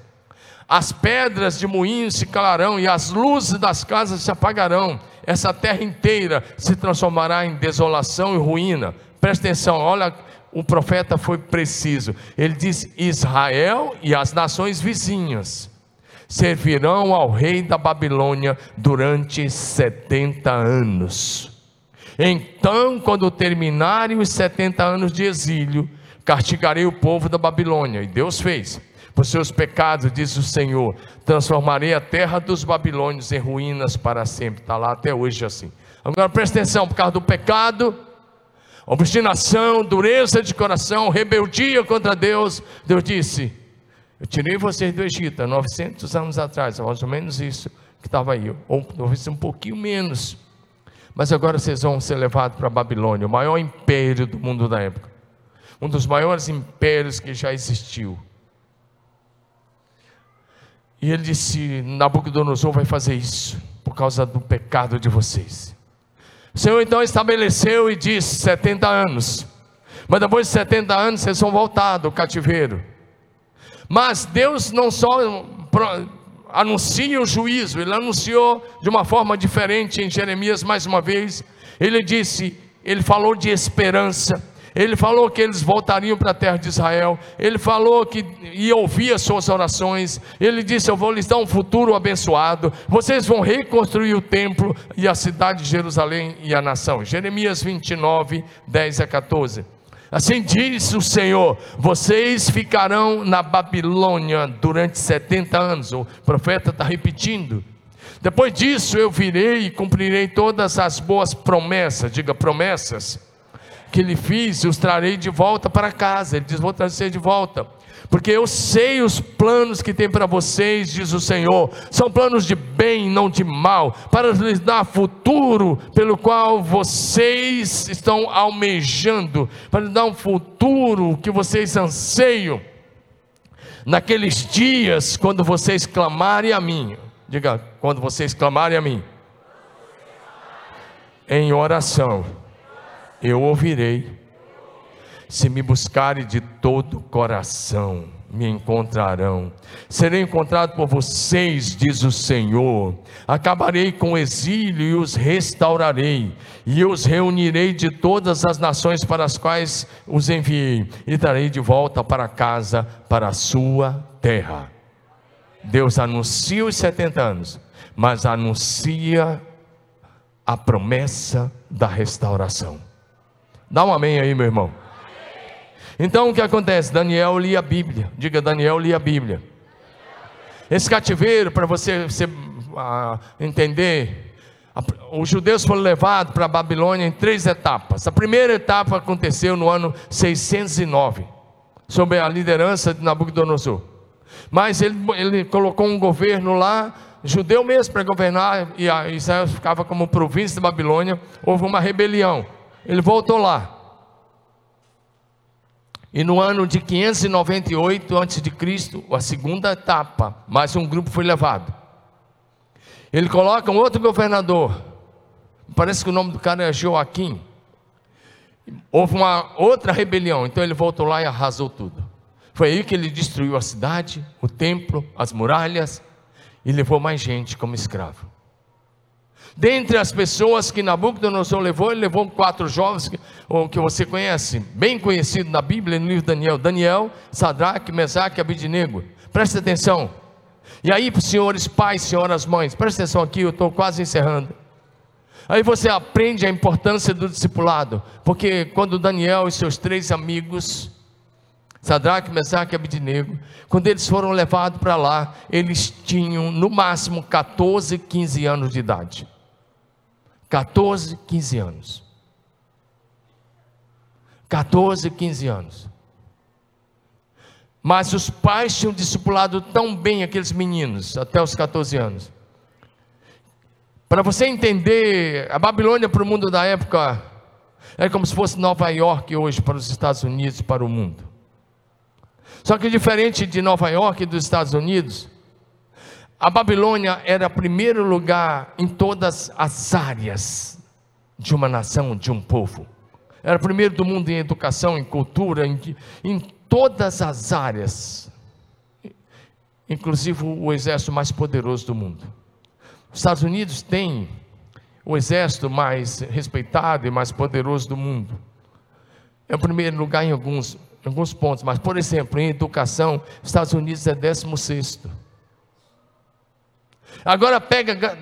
As pedras de moinhos se calarão e as luzes das casas se apagarão. Essa terra inteira se transformará em desolação e ruína. Presta atenção, olha, o profeta foi preciso. Ele diz: Israel e as nações vizinhas servirão ao rei da Babilônia durante 70 anos. Então, quando terminarem os 70 anos de exílio, castigarei o povo da Babilônia. E Deus fez. Por seus pecados, diz o Senhor, transformarei a terra dos babilônios em ruínas para sempre. Está lá até hoje assim. Agora presta atenção, por causa do pecado, obstinação, dureza de coração, rebeldia contra Deus, Deus disse: eu tirei vocês do Egito há 900 anos atrás, mais ou menos isso que estava aí, ou talvez um pouquinho menos. Mas agora vocês vão ser levados para a Babilônia, o maior império do mundo da época. Um dos maiores impérios que já existiu. E ele disse: Nabucodonosor vai fazer isso por causa do pecado de vocês. O Senhor então estabeleceu e disse: 70 anos. Mas depois de 70 anos vocês são voltados ao cativeiro. Mas Deus não só anuncia o juízo, ele anunciou de uma forma diferente em Jeremias mais uma vez. Ele disse, ele falou de esperança. Ele falou que eles voltariam para a terra de Israel. Ele falou que ia ouvir as suas orações. Ele disse: Eu vou lhes dar um futuro abençoado. Vocês vão reconstruir o templo e a cidade de Jerusalém e a nação. Jeremias 29, 10 a 14. Assim diz o Senhor: vocês ficarão na Babilônia durante 70 anos. O profeta está repetindo. Depois disso eu virei e cumprirei todas as boas promessas, diga promessas, que lhe fiz os trarei de volta para casa. Ele diz: Vou trazer de volta porque eu sei os planos que tem para vocês, diz o Senhor, são planos de bem, não de mal, para lhes dar futuro pelo qual vocês estão almejando, para lhes dar um futuro que vocês anseiam. Naqueles dias, quando vocês clamarem a mim, diga, quando vocês clamarem a mim, em oração, eu ouvirei se me buscarem de todo o coração, me encontrarão. Serei encontrado por vocês, diz o Senhor. Acabarei com o exílio e os restaurarei, e os reunirei de todas as nações para as quais os enviei, e darei de volta para casa, para a sua terra. Deus anuncia os 70 anos, mas anuncia a promessa da restauração. Dá um amém aí, meu irmão. Então o que acontece? Daniel lia a Bíblia. Diga, Daniel lia a Bíblia. Esse cativeiro, para você, você uh, entender, os judeus foram levados para a Babilônia em três etapas. A primeira etapa aconteceu no ano 609, sob a liderança de Nabucodonosor. Mas ele, ele colocou um governo lá, judeu mesmo, para governar, e Israel ficava como província da Babilônia. Houve uma rebelião. Ele voltou lá. E no ano de 598 a.C., a segunda etapa, mais um grupo foi levado. Ele coloca um outro governador, parece que o nome do cara é Joaquim. Houve uma outra rebelião, então ele voltou lá e arrasou tudo. Foi aí que ele destruiu a cidade, o templo, as muralhas e levou mais gente como escravo. Dentre as pessoas que Nabucodonosor levou, ele levou quatro jovens que, que você conhece, bem conhecido na Bíblia, no livro de Daniel: Daniel, Sadraque, Mesaque e Abidinego. Preste atenção. E aí, senhores pais, senhoras mães, preste atenção aqui, eu estou quase encerrando. Aí você aprende a importância do discipulado, porque quando Daniel e seus três amigos, Sadraque, Mesaque e Abidinego, quando eles foram levados para lá, eles tinham no máximo 14, 15 anos de idade. 14, 15 anos. 14, 15 anos. Mas os pais tinham discipulado tão bem aqueles meninos, até os 14 anos. Para você entender, a Babilônia para o mundo da época era como se fosse Nova York hoje para os Estados Unidos para o mundo. Só que diferente de Nova York e dos Estados Unidos, a Babilônia era primeiro lugar em todas as áreas de uma nação, de um povo. Era primeiro do mundo em educação, em cultura, em, em todas as áreas, inclusive o exército mais poderoso do mundo. Os Estados Unidos tem o exército mais respeitado e mais poderoso do mundo. É o primeiro lugar em alguns, em alguns pontos, mas, por exemplo, em educação, os Estados Unidos é 16. Agora pega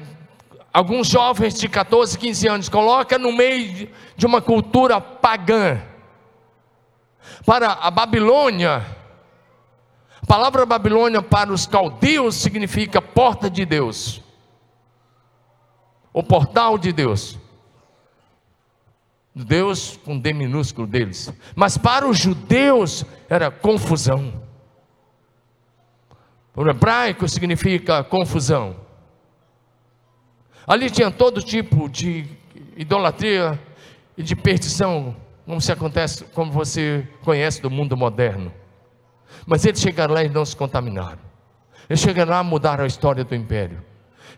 alguns jovens de 14, 15 anos, coloca no meio de uma cultura pagã. Para a Babilônia, a palavra Babilônia para os caldeus significa porta de Deus, o portal de Deus. Deus com D minúsculo deles, mas para os judeus era confusão. O hebraico significa confusão. Ali tinha todo tipo de idolatria e de perdição, como se acontece, como você conhece do mundo moderno. Mas eles chegaram lá e não se contaminaram. Eles chegaram lá e mudaram a história do império.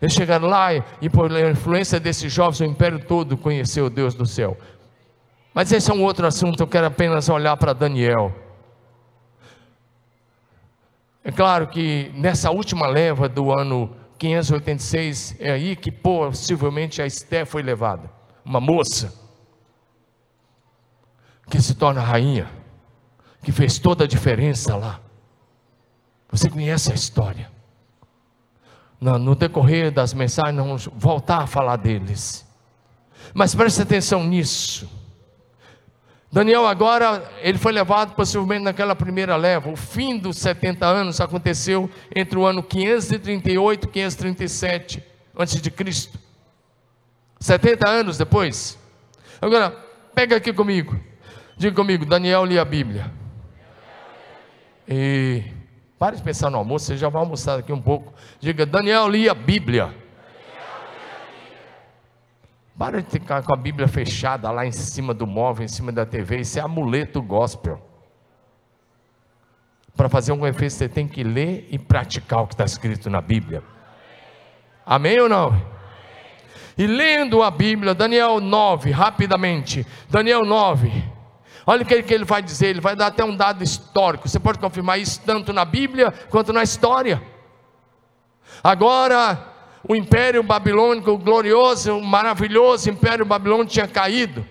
Eles chegaram lá e, e por influência desses jovens, o império todo conheceu o Deus do céu. Mas esse é um outro assunto, eu quero apenas olhar para Daniel. É claro que nessa última leva do ano 586, é aí que possivelmente a Esté foi levada. Uma moça que se torna rainha, que fez toda a diferença lá. Você conhece a história. No, no decorrer das mensagens, vamos voltar a falar deles. Mas preste atenção nisso. Daniel agora, ele foi levado possivelmente naquela primeira leva. O fim dos 70 anos aconteceu entre o ano 538 e 537 antes de Cristo. 70 anos depois. Agora, pega aqui comigo. Diga comigo, Daniel lia a Bíblia. E pare de pensar no almoço, você já vai almoçar daqui um pouco. Diga, Daniel lia a Bíblia. Para de ficar com a Bíblia fechada lá em cima do móvel, em cima da TV. Isso é amuleto gospel. Para fazer um efeito, você tem que ler e praticar o que está escrito na Bíblia. Amém ou não? E lendo a Bíblia, Daniel 9, rapidamente. Daniel 9. Olha o que ele vai dizer, ele vai dar até um dado histórico. Você pode confirmar isso tanto na Bíblia quanto na história. Agora, o império babilônico, o glorioso, o maravilhoso império babilônico tinha caído.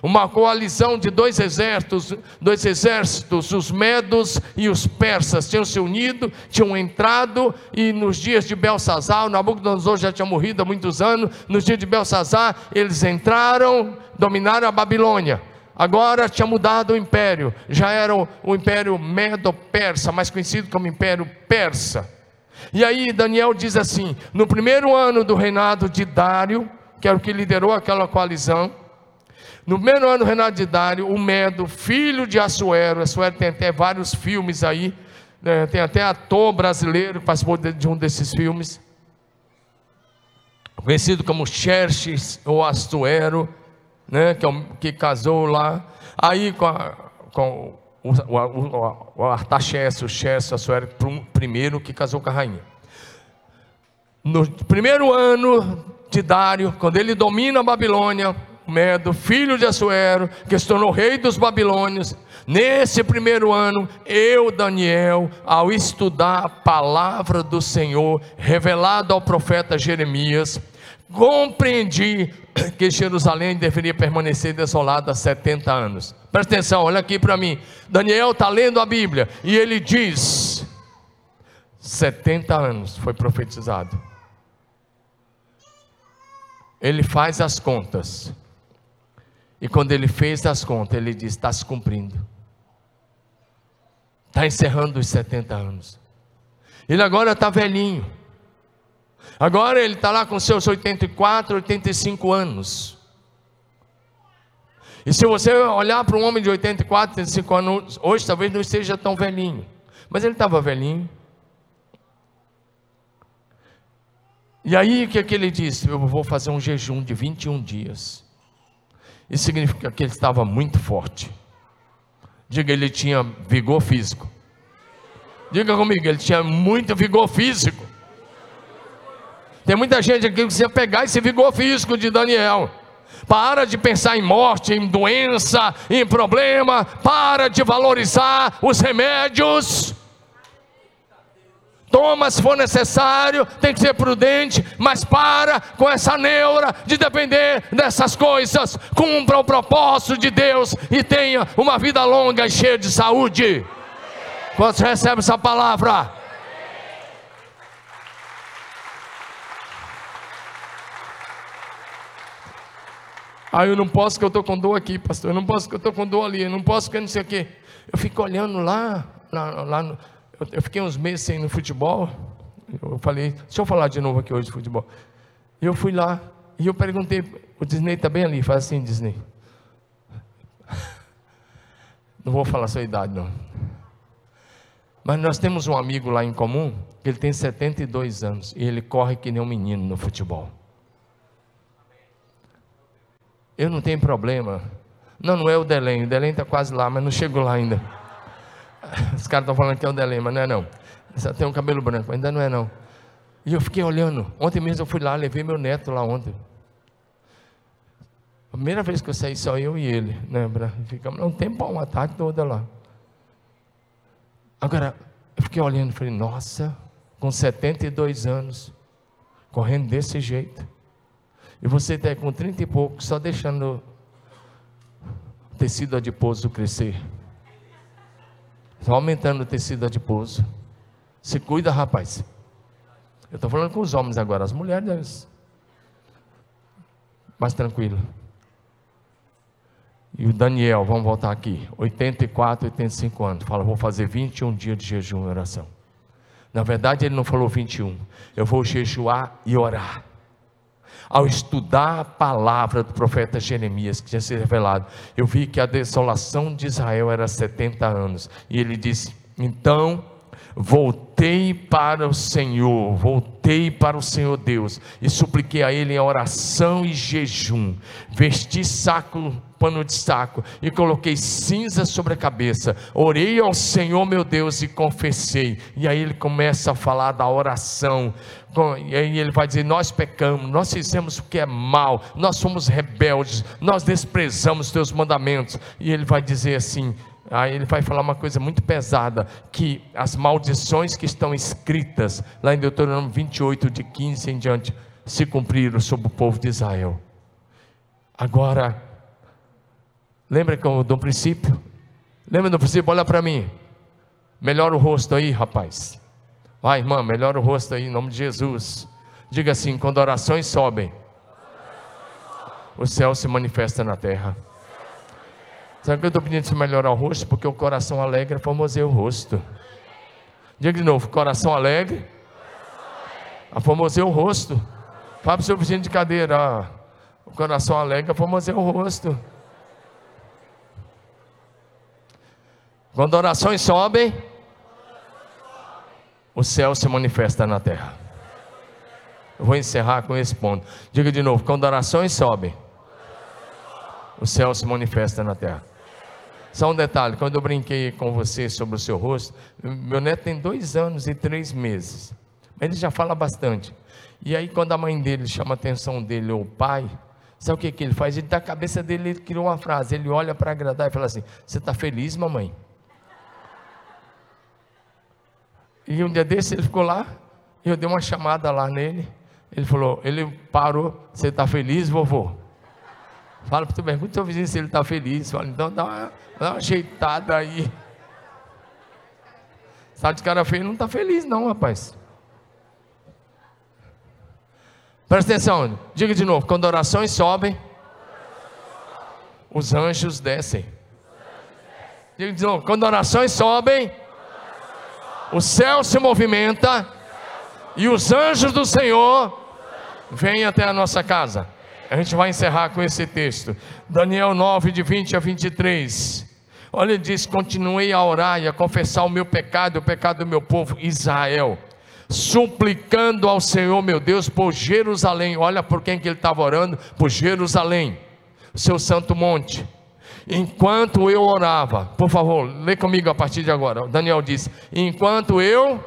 Uma coalizão de dois exércitos, dois exércitos, os medos e os persas, tinham se unido, tinham entrado, e nos dias de Belsazar, Nabucodonosor já tinha morrido há muitos anos, nos dias de Belsazar, eles entraram, dominaram a Babilônia. Agora tinha mudado o império, já era o, o império medo-persa, mais conhecido como império persa. E aí Daniel diz assim: no primeiro ano do reinado de Dário, que era o que liderou aquela coalizão, no primeiro ano do reinado de Dário, o Medo, filho de Assuero, Assuero tem até vários filmes aí, né, tem até ator brasileiro que participou de um desses filmes, conhecido como Xerxes ou Assuero, né, que, é que casou lá, aí com, a, com o, o, o Artaxerxes, o Xerxes, Assuero, primeiro que casou com a rainha. no primeiro ano de Dário, quando ele domina a Babilônia, Medo, filho de Assuero, que se tornou rei dos babilônios, nesse primeiro ano, eu, Daniel, ao estudar a palavra do Senhor, revelada ao profeta Jeremias, compreendi que Jerusalém deveria permanecer desolada 70 anos. Presta atenção, olha aqui para mim. Daniel está lendo a Bíblia e ele diz: 70 anos foi profetizado. Ele faz as contas. E quando ele fez as contas, ele diz: está se cumprindo. Está encerrando os 70 anos. Ele agora está velhinho. Agora ele está lá com seus 84, 85 anos. E se você olhar para um homem de 84, 85 anos, hoje talvez não esteja tão velhinho. Mas ele estava velhinho. E aí o que, é que ele disse? Eu vou fazer um jejum de 21 dias. Isso significa que ele estava muito forte. Diga, ele tinha vigor físico. Diga comigo, ele tinha muito vigor físico. Tem muita gente aqui que precisa pegar esse vigor físico de Daniel. Para de pensar em morte, em doença, em problema. Para de valorizar os remédios. Toma se for necessário, tem que ser prudente, mas para com essa neura de depender dessas coisas. Cumpra o propósito de Deus e tenha uma vida longa e cheia de saúde. Quantos recebem essa palavra? Ah, eu não posso que eu estou com dor aqui, pastor. Eu não posso que eu estou com dor ali. Eu não posso que eu não sei o quê. Eu fico olhando lá, lá, lá no, eu fiquei uns meses sem ir no futebol. Eu falei, deixa eu falar de novo aqui hoje de futebol. E eu fui lá e eu perguntei, o Disney está bem ali, faz assim, Disney. Não vou falar sua idade, não. Mas nós temos um amigo lá em comum, que ele tem 72 anos, e ele corre que nem um menino no futebol. Eu não tenho problema. Não, não é o Delém, o Delém está quase lá, mas não chegou lá ainda. Os caras estão falando que é o delay, mas não é não. Só tem um cabelo branco, ainda não é não. E eu fiquei olhando. Ontem mesmo eu fui lá, levei meu neto lá ontem. Primeira vez que eu saí, só eu e ele, lembra? Ficamos um tempo, uma tarde toda lá. Agora, eu fiquei olhando e falei, nossa, com 72 anos, correndo desse jeito. E você está com 30 e pouco, só deixando o tecido adiposo crescer. Está aumentando o tecido adiposo. Se cuida, rapaz. Eu estou falando com os homens agora, as mulheres. Mais tranquilo. E o Daniel, vamos voltar aqui, 84, 85 anos, fala, vou fazer 21 dias de jejum e oração. Na verdade, ele não falou 21. Eu vou jejuar e orar ao estudar a palavra do profeta Jeremias, que tinha sido revelado, eu vi que a desolação de Israel era 70 anos. E ele disse: Então voltei para o Senhor, voltei para o Senhor Deus e supliquei a Ele em oração e jejum, vesti saco, pano de saco e coloquei cinza sobre a cabeça, orei ao Senhor meu Deus e confessei. E aí ele começa a falar da oração, e aí ele vai dizer: Nós pecamos, nós fizemos o que é mal, nós somos rebeldes, nós desprezamos teus mandamentos. E ele vai dizer assim: Aí ele vai falar uma coisa muito pesada: que as maldições que estão escritas lá em Deuteronômio 28, de 15 em diante, se cumpriram sobre o povo de Israel. Agora, lembra do princípio? Lembra do princípio? Olha para mim. Melhora o rosto aí, rapaz. Vai, irmã, melhora o rosto aí, em nome de Jesus. Diga assim: quando orações sobem, o céu se manifesta na terra. Sabe que eu estou pedindo para melhorar o rosto? Porque o coração alegre formoseia o rosto. Diga de novo: coração alegre, formoseia o rosto. Fala para o seu vizinho de cadeira: o coração alegre formoseia o rosto. Quando orações sobem, o céu se manifesta na terra. Eu vou encerrar com esse ponto. Diga de novo: quando orações sobem, o céu se manifesta na terra. Só um detalhe: quando eu brinquei com você sobre o seu rosto, meu neto tem dois anos e três meses, ele já fala bastante. E aí, quando a mãe dele chama a atenção dele, ou o pai, sabe o que, que ele faz? Ele, da cabeça dele, ele criou uma frase. Ele olha para agradar e fala assim: Você está feliz, mamãe? E um dia desse ele ficou lá, e eu dei uma chamada lá nele. Ele falou, ele parou, você está feliz, vovô? Fala para o pergunta seu vizinho se ele está feliz. Fala, então dá uma, dá uma ajeitada aí. Sabe de cara feio não está feliz, não, rapaz. Presta atenção, diga de novo: quando orações sobem, os anjos descem. Diga de novo: quando orações sobem, o céu se movimenta e os anjos do Senhor vêm até a nossa casa. A gente vai encerrar com esse texto. Daniel 9, de 20 a 23. Olha, ele diz: Continuei a orar e a confessar o meu pecado e o pecado do meu povo Israel, suplicando ao Senhor meu Deus por Jerusalém. Olha por quem que ele estava orando: por Jerusalém, seu santo monte Enquanto eu orava, por favor, lê comigo a partir de agora. Daniel disse: Enquanto eu.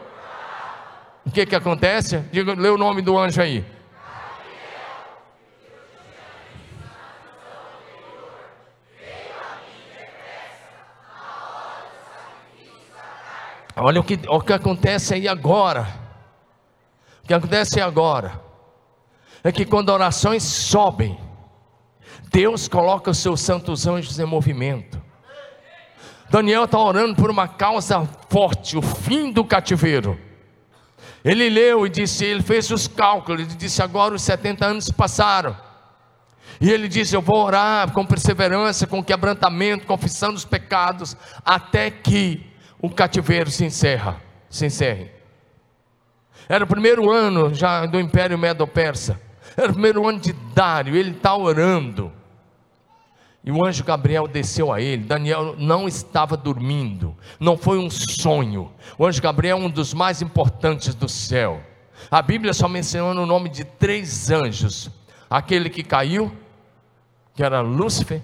O que que acontece? Diga, lê o nome do anjo aí. Olha o que, o que acontece aí agora. O que acontece agora é que quando orações sobem, Deus coloca os seus santos anjos em movimento. Daniel está orando por uma causa forte, o fim do cativeiro. Ele leu e disse, ele fez os cálculos, ele disse: agora os 70 anos passaram. E ele disse: Eu vou orar com perseverança, com quebrantamento, confessando os pecados, até que o cativeiro se encerra, se encerre. Era o primeiro ano já do Império Medo-Persa. Era o primeiro ano de Dário, ele está orando. E o anjo Gabriel desceu a ele. Daniel não estava dormindo, não foi um sonho. O anjo Gabriel é um dos mais importantes do céu. A Bíblia só menciona o nome de três anjos: aquele que caiu, que era Lúcifer,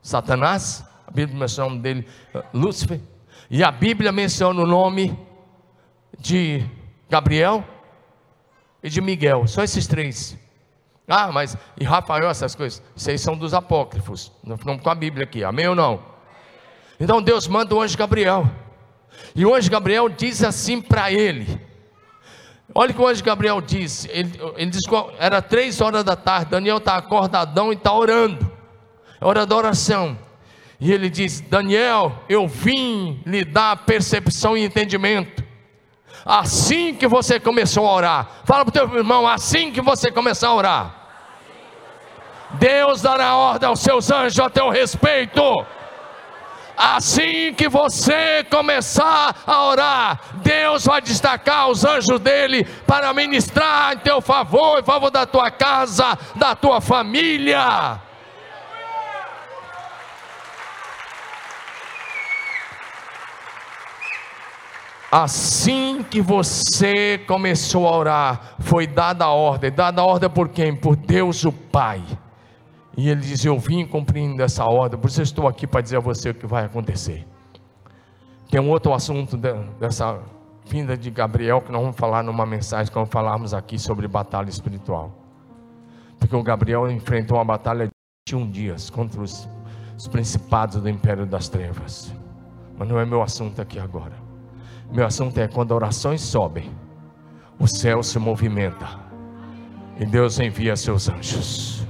Satanás. A Bíblia menciona o nome dele, eh, Lúcifer. E a Bíblia menciona o nome de Gabriel e de Miguel. Só esses três. Ah, mas e Rafael, essas coisas? Vocês são dos apócrifos. Não ficamos com a Bíblia aqui, amém ou não? Então Deus manda o anjo Gabriel. E o anjo Gabriel diz assim para ele: Olha o que o anjo Gabriel diz. Ele, ele diz que era três horas da tarde. Daniel está acordadão e está orando. É hora da oração. E ele diz: Daniel, eu vim lhe dar percepção e entendimento. Assim que você começou a orar, fala para o teu irmão, assim que você começar a orar. Deus dará ordem aos seus anjos a teu respeito. Assim que você começar a orar, Deus vai destacar os anjos dele para ministrar em teu favor, em favor da tua casa, da tua família. Assim que você começou a orar, foi dada a ordem. Dada a ordem por quem? Por Deus o Pai. E ele diz: Eu vim cumprindo essa ordem, por isso eu estou aqui para dizer a você o que vai acontecer. Tem um outro assunto dessa vinda de Gabriel que nós vamos falar numa mensagem vamos falarmos aqui sobre batalha espiritual. Porque o Gabriel enfrentou uma batalha de 21 dias contra os, os principados do império das trevas. Mas não é meu assunto aqui agora. Meu assunto é quando orações sobem, o céu se movimenta e Deus envia seus anjos.